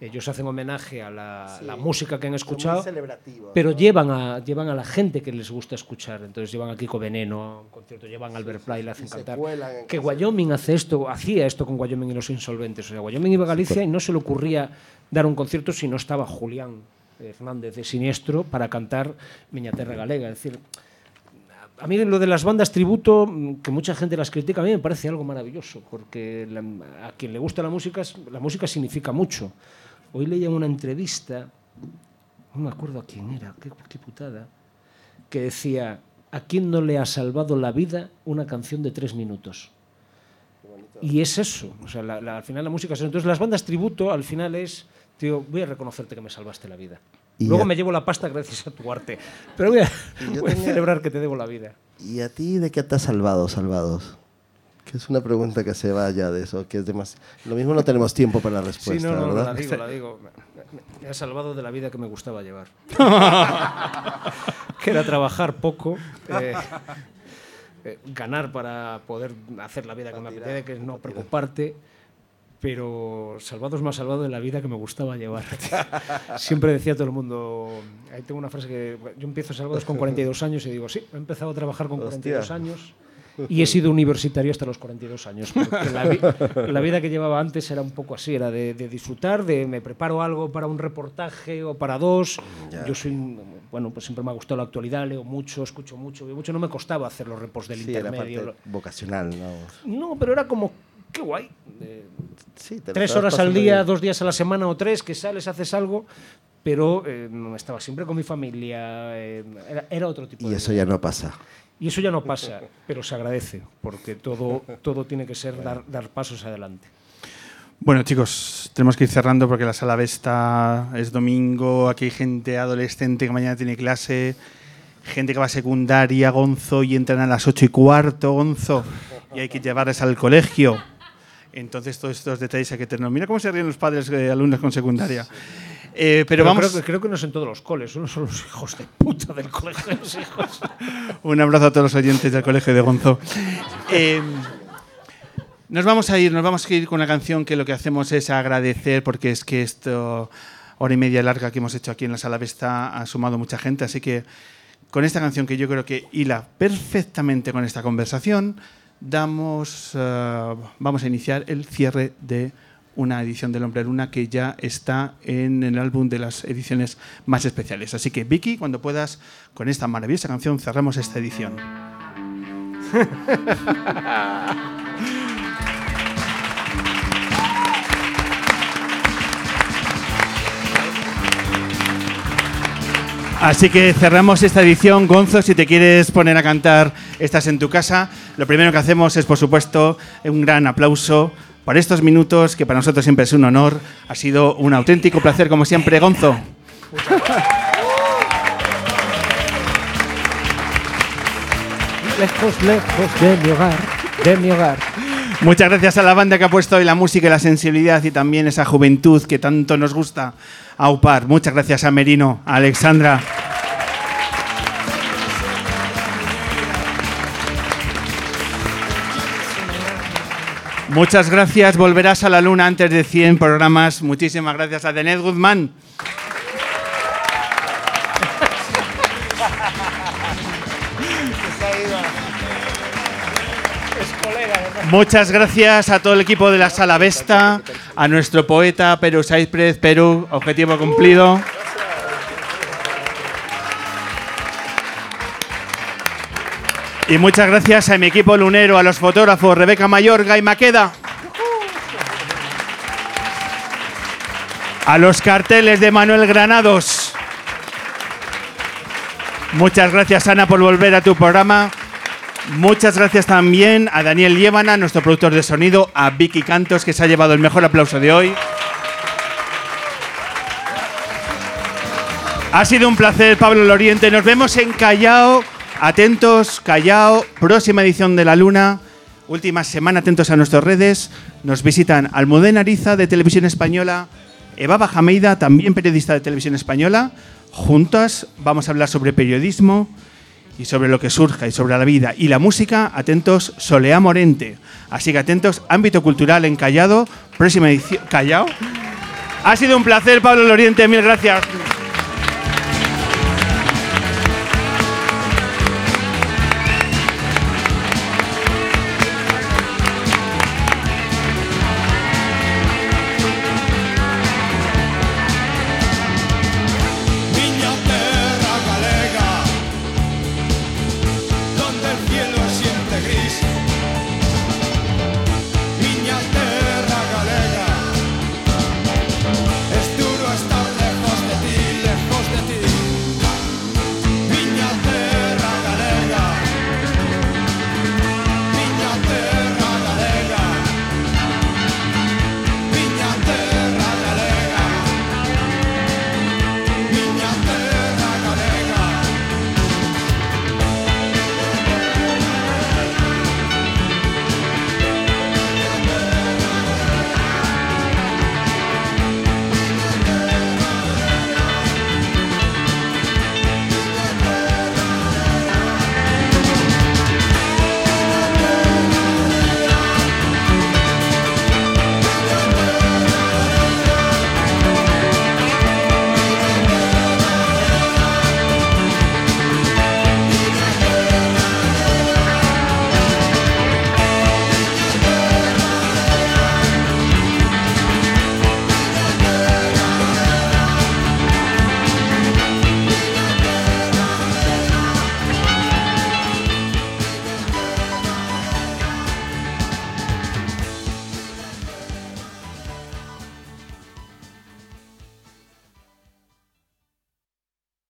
Ellos hacen homenaje a la, la música que han escuchado, pero llevan a, llevan a la gente que les gusta escuchar. Entonces llevan a Kiko Veneno a un concierto, llevan a Albert Pla y le hacen cantar. Que Wyoming hace esto, hacía esto con Wyoming y los insolventes. O sea, Wyoming iba a Galicia y no se le ocurría dar un concierto si no estaba Julián Hernández de Siniestro para cantar Miña Terra Galega. Es decir, a mí lo de las bandas tributo, mm, que mucha gente las critica, a mí me parece algo maravilloso, porque la- a quien le gusta la música, la música significa mucho. Hoy leía una entrevista, no me acuerdo a quién era, qué, qué putada, que decía, ¿a quién no le ha salvado la vida una canción de tres minutos? Y es eso, o sea, la- la- al final la música es eso. Entonces las bandas tributo al final es, tío, voy a reconocerte que me salvaste la vida. Y Luego ya- me llevo la pasta gracias a tu arte. Pero voy a, voy a tenía- celebrar que te debo la vida. ¿Y a ti de qué te has salvado, salvados? Que es una pregunta que se va ya de eso, que es demasiado... Lo mismo no tenemos tiempo para la respuesta, sí, no, no, ¿verdad? la digo, la digo. Me ha salvado de la vida que me gustaba llevar. que era trabajar poco, eh, eh, ganar para poder hacer la vida que me apetece, que es no preocuparte. Pero Salvados me ha salvado de la vida que me gustaba llevar. Siempre decía todo el mundo. Ahí tengo una frase que. Yo empiezo Salvados con 42 años y digo, sí, he empezado a trabajar con 42 Hostia. años. y he sido universitario hasta los 42 años. Porque la, vi- la vida que llevaba antes era un poco así, era de, de disfrutar, de me preparo algo para un reportaje o para dos. Yo soy, bueno, pues siempre me ha gustado la actualidad, leo mucho, escucho mucho, veo mucho. No me costaba hacer los reports del Sí, era intermedio. parte vocacional, ¿no? No, pero era como, qué guay. Eh, Sí, te lo tres horas al día, bien. dos días a la semana o tres, que sales, haces algo, pero eh, no estaba siempre con mi familia, eh, era, era otro tipo Y de eso vida. ya no pasa. Y eso ya no pasa, pero se agradece, porque todo, todo tiene que ser dar, dar pasos adelante. Bueno, chicos, tenemos que ir cerrando porque la sala Vesta es domingo, aquí hay gente adolescente que mañana tiene clase, gente que va a secundaria, Gonzo, y entran a las ocho y cuarto, Gonzo, y hay que llevarles al colegio. Entonces, todos estos detalles hay que tenerlos. Mira cómo se ríen los padres de alumnos con secundaria. Eh, pero, vamos, creo, que, creo que no es en todos los coles, solo son los hijos de puta del colegio de los hijos. un abrazo a todos los oyentes del colegio de Gonzo. Eh, nos vamos a ir, nos vamos a ir con una canción que lo que hacemos es agradecer porque es que esto hora y media larga que hemos hecho aquí en la sala Vesta ha sumado mucha gente, así que con esta canción que yo creo que hila perfectamente con esta conversación, eh, vamos a iniciar el cierre de una edición del Hombre Luna que ya está en el álbum de las ediciones más especiales. Así que Vicky, cuando puedas, con esta maravillosa canción cerramos esta edición. Así que cerramos esta edición. Gonzo, si te quieres poner a cantar, estás en tu casa. Lo primero que hacemos es, por supuesto, un gran aplauso por estos minutos, que para nosotros siempre es un honor. Ha sido un auténtico placer, como siempre, Gonzo. Lejos, lejos de mi hogar, de mi hogar. Muchas gracias a la banda que ha puesto hoy la música y la sensibilidad y también esa juventud que tanto nos gusta aupar. Muchas gracias a Merino, a Alexandra. Muchas gracias. Volverás a la luna antes de 100 programas. Muchísimas gracias a Denet Guzmán. Muchas gracias a todo el equipo de la Sala Vesta, a nuestro poeta Perú Saizprez, Perú, objetivo cumplido. Y muchas gracias a mi equipo lunero, a los fotógrafos Rebeca Mayorga y Maqueda. A los carteles de Manuel Granados. Muchas gracias, Ana, por volver a tu programa. Muchas gracias también a Daniel Llévana, nuestro productor de sonido, a Vicky Cantos, que se ha llevado el mejor aplauso de hoy. Ha sido un placer, Pablo Loriente. Nos vemos en Callao. Atentos, Callao, próxima edición de La Luna. Última semana, atentos a nuestras redes. Nos visitan Almudena Ariza, de Televisión Española, Eva Bajameida, también periodista de Televisión Española. Juntas vamos a hablar sobre periodismo y sobre lo que surja y sobre la vida y la música. Atentos, Soleá Morente. Así que atentos, ámbito cultural en Callao, próxima edición. ¿Callao? Ha sido un placer, Pablo Loriente, mil gracias.